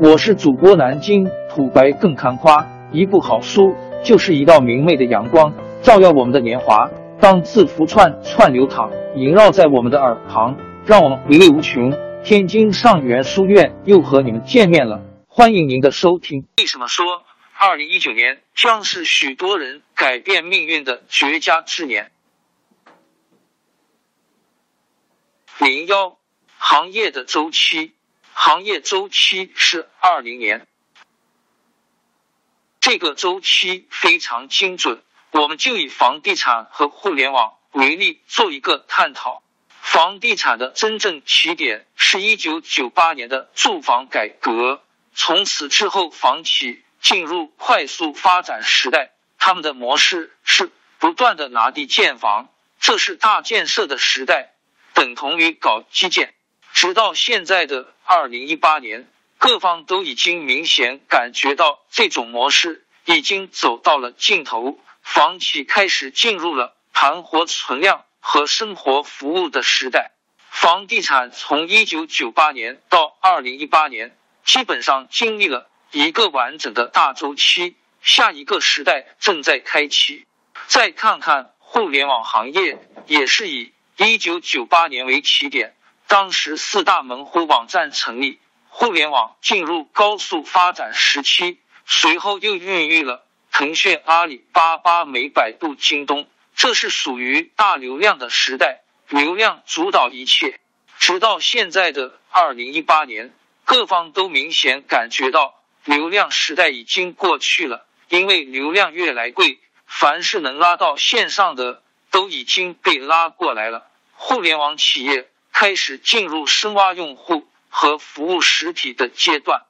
我是主播南京土白更看花，一部好书就是一道明媚的阳光，照耀我们的年华。当字符串串流淌，萦绕在我们的耳旁，让我们回味无穷。天津上元书院又和你们见面了，欢迎您的收听。为什么说二零一九年将是许多人改变命运的绝佳之年？零幺，行业的周期，行业周期是二零年，这个周期非常精准。我们就以房地产和互联网为例做一个探讨。房地产的真正起点是一九九八年的住房改革，从此之后，房企进入快速发展时代。他们的模式是不断的拿地建房，这是大建设的时代，等同于搞基建。直到现在的二零一八年，各方都已经明显感觉到这种模式已经走到了尽头，房企开始进入了盘活存量。和生活服务的时代，房地产从一九九八年到二零一八年，基本上经历了一个完整的大周期。下一个时代正在开启。再看看互联网行业，也是以一九九八年为起点，当时四大门户网站成立，互联网进入高速发展时期。随后又孕育了腾讯、阿里巴巴、美百度、京东。这是属于大流量的时代，流量主导一切。直到现在的二零一八年，各方都明显感觉到流量时代已经过去了，因为流量越来贵，凡是能拉到线上的都已经被拉过来了。互联网企业开始进入深挖用户和服务实体的阶段。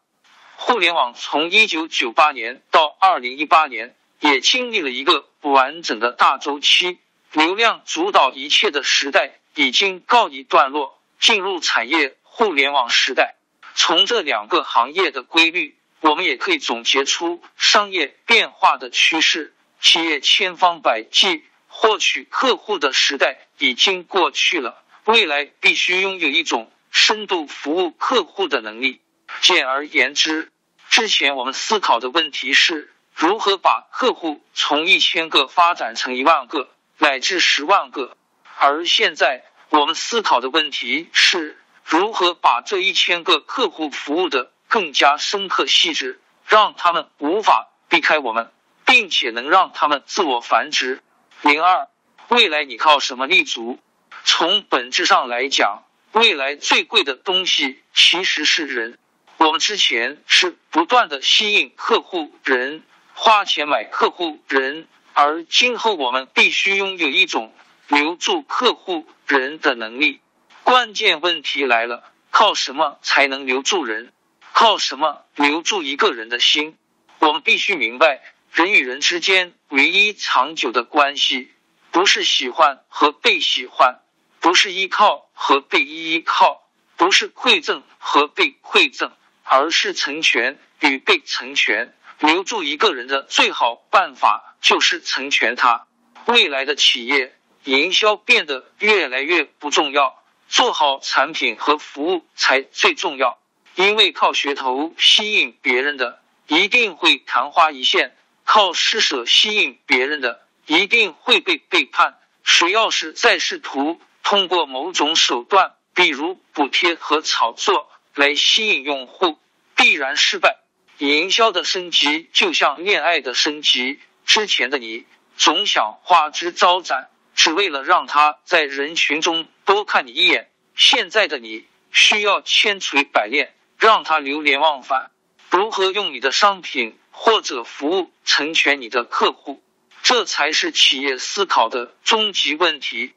互联网从一九九八年到二零一八年。也经历了一个不完整的大周期，流量主导一切的时代已经告一段落，进入产业互联网时代。从这两个行业的规律，我们也可以总结出商业变化的趋势。企业千方百计获取客户的时代已经过去了，未来必须拥有一种深度服务客户的能力。简而言之，之前我们思考的问题是。如何把客户从一千个发展成一万个乃至十万个？而现在我们思考的问题是如何把这一千个客户服务的更加深刻细致，让他们无法避开我们，并且能让他们自我繁殖。零二，未来你靠什么立足？从本质上来讲，未来最贵的东西其实是人。我们之前是不断的吸引客户人。花钱买客户人，而今后我们必须拥有一种留住客户人的能力。关键问题来了，靠什么才能留住人？靠什么留住一个人的心？我们必须明白，人与人之间唯一长久的关系，不是喜欢和被喜欢，不是依靠和被依靠，不是馈赠和被馈赠，而是成全与被成全。留住一个人的最好办法就是成全他。未来的企业营销变得越来越不重要，做好产品和服务才最重要。因为靠噱头吸引别人的，一定会昙花一现；靠施舍吸引别人的，一定会被背叛。谁要是再试图通过某种手段，比如补贴和炒作来吸引用户，必然失败。营销的升级就像恋爱的升级，之前的你总想花枝招展，只为了让他在人群中多看你一眼；现在的你需要千锤百炼，让他流连忘返。如何用你的商品或者服务成全你的客户，这才是企业思考的终极问题。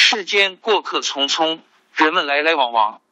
世间过客匆匆，人们来来往往，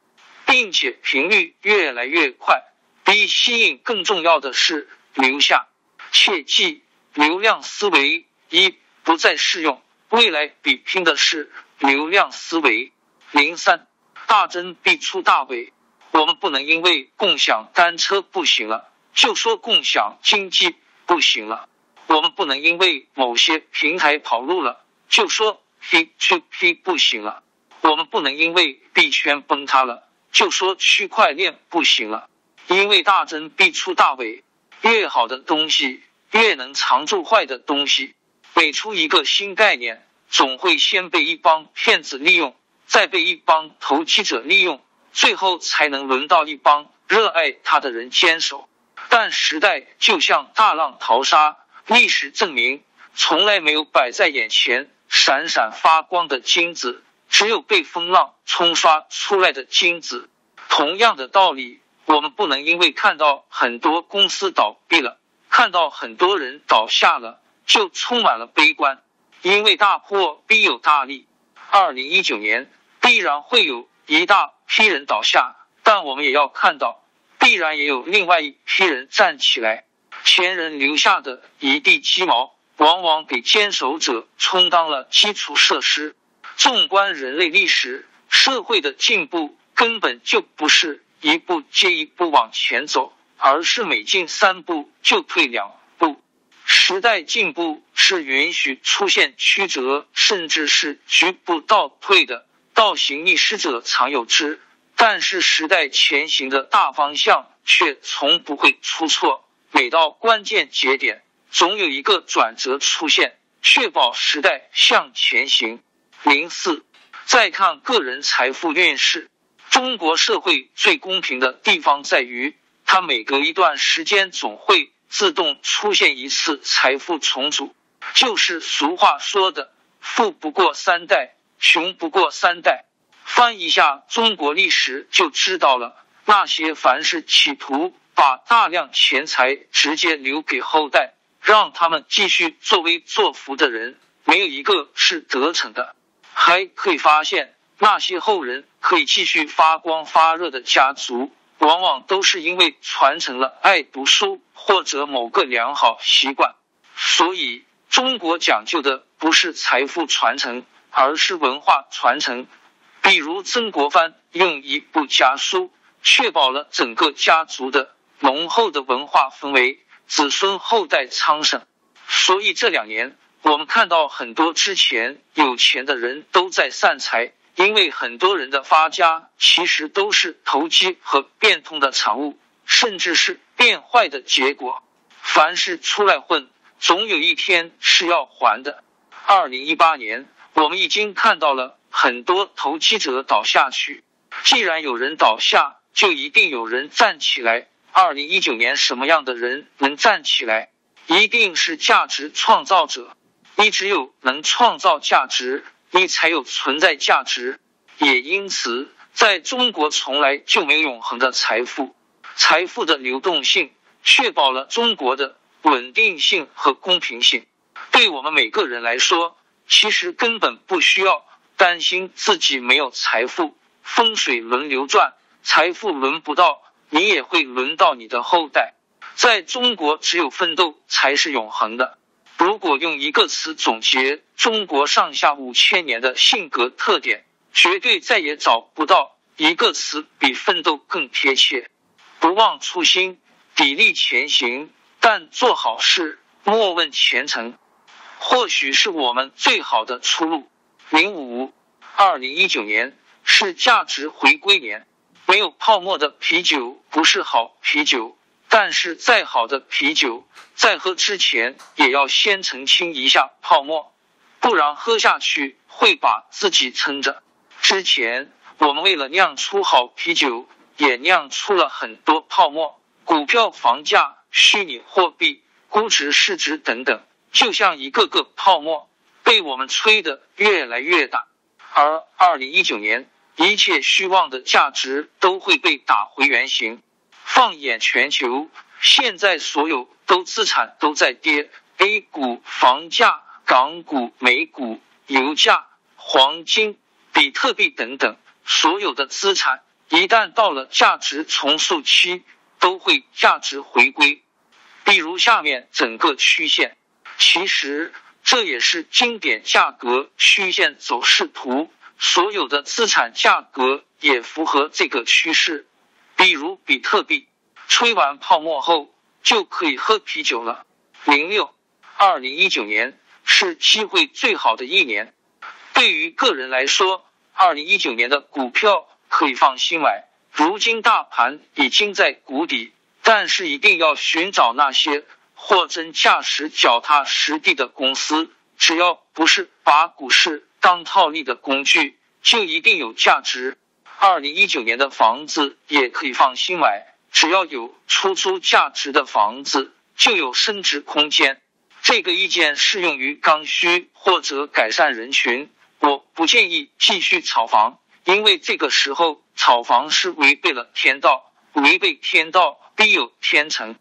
并且频率越来越快。比吸引更重要的是留下，切记流量思维一不再适用。未来比拼的是流量思维。零三大增必出大伪，我们不能因为共享单车不行了，就说共享经济不行了；我们不能因为某些平台跑路了，就说 P to P 不行了；我们不能因为币圈崩塌了，就说区块链不行了。因为大针必出大尾，越好的东西越能藏住坏的东西。每出一个新概念，总会先被一帮骗子利用，再被一帮投机者利用，最后才能轮到一帮热爱它的人坚守。但时代就像大浪淘沙，历史证明，从来没有摆在眼前闪闪发光的金子，只有被风浪冲刷出来的金子。同样的道理，我们不能因为看到很多公司倒闭了，看到很多人倒下了，就充满了悲观。因为大破必有大利，二零一九年必然会有一大批人倒下，但我们也要看到。必然也有另外一批人站起来，前人留下的一地鸡毛，往往给坚守者充当了基础设施。纵观人类历史，社会的进步根本就不是一步接一步往前走，而是每进三步就退两步。时代进步是允许出现曲折，甚至是局部倒退的，倒行逆施者常有之。但是时代前行的大方向却从不会出错，每到关键节点，总有一个转折出现，确保时代向前行。零四，再看个人财富运势，中国社会最公平的地方在于，它每隔一段时间总会自动出现一次财富重组，就是俗话说的“富不过三代，穷不过三代”。翻一下中国历史，就知道了。那些凡是企图把大量钱财直接留给后代，让他们继续作威作福的人，没有一个是得逞的。还可以发现，那些后人可以继续发光发热的家族，往往都是因为传承了爱读书或者某个良好习惯。所以，中国讲究的不是财富传承，而是文化传承。比如曾国藩用一部家书，确保了整个家族的浓厚的文化氛围，子孙后代昌盛。所以这两年，我们看到很多之前有钱的人都在散财，因为很多人的发家其实都是投机和变通的产物，甚至是变坏的结果。凡是出来混，总有一天是要还的。二零一八年，我们已经看到了。很多投机者倒下去，既然有人倒下，就一定有人站起来。二零一九年，什么样的人能站起来？一定是价值创造者。你只有能创造价值，你才有存在价值。也因此，在中国从来就没有永恒的财富，财富的流动性确保了中国的稳定性和公平性。对我们每个人来说，其实根本不需要。担心自己没有财富，风水轮流转，财富轮不到你，也会轮到你的后代。在中国，只有奋斗才是永恒的。如果用一个词总结中国上下五千年的性格特点，绝对再也找不到一个词比奋斗更贴切。不忘初心，砥砺前行，但做好事，莫问前程，或许是我们最好的出路。零五，二零一九年是价值回归年。没有泡沫的啤酒不是好啤酒，但是再好的啤酒，在喝之前也要先澄清一下泡沫，不然喝下去会把自己撑着。之前我们为了酿出好啤酒，也酿出了很多泡沫，股票、房价、虚拟货币、估值、市值等等，就像一个个泡沫。被我们吹得越来越大，而二零一九年，一切虚妄的价值都会被打回原形。放眼全球，现在所有都资产都在跌，A 股、房价、港股、美股、油价、黄金、比特币等等，所有的资产一旦到了价值重塑期，都会价值回归。比如下面整个曲线，其实。这也是经典价格曲线走势图，所有的资产价格也符合这个趋势。比如比特币，吹完泡沫后就可以喝啤酒了。零六，二零一九年是机会最好的一年。对于个人来说，二零一九年的股票可以放心买，如今大盘已经在谷底，但是一定要寻找那些货真价实、脚踏实地的公司。只要不是把股市当套利的工具，就一定有价值。二零一九年的房子也可以放心买，只要有出租价值的房子，就有升值空间。这个意见适用于刚需或者改善人群。我不建议继续炒房，因为这个时候炒房是违背了天道，违背天道必有天惩。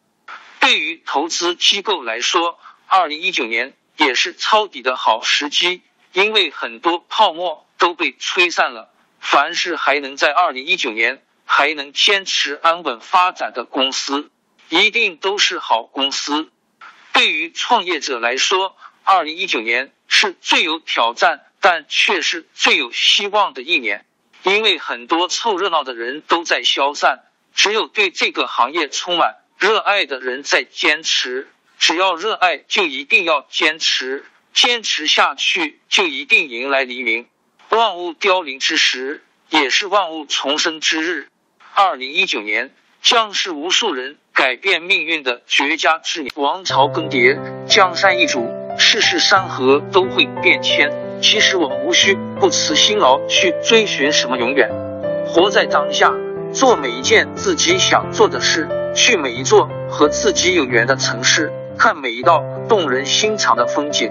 对于投资机构来说，二零一九年也是抄底的好时机，因为很多泡沫都被吹散了。凡是还能在二零一九年还能坚持安稳发展的公司，一定都是好公司。对于创业者来说，二零一九年是最有挑战，但却是最有希望的一年。因为很多凑热闹的人都在消散，只有对这个行业充满热爱的人在坚持。只要热爱，就一定要坚持，坚持下去，就一定迎来黎明。万物凋零之时，也是万物重生之日。二零一九年将是无数人改变命运的绝佳之年。王朝更迭，江山易主，世事山河都会变迁。其实我们无需不辞辛劳去追寻什么永远，活在当下，做每一件自己想做的事，去每一座和自己有缘的城市，看每一道动人心肠的风景，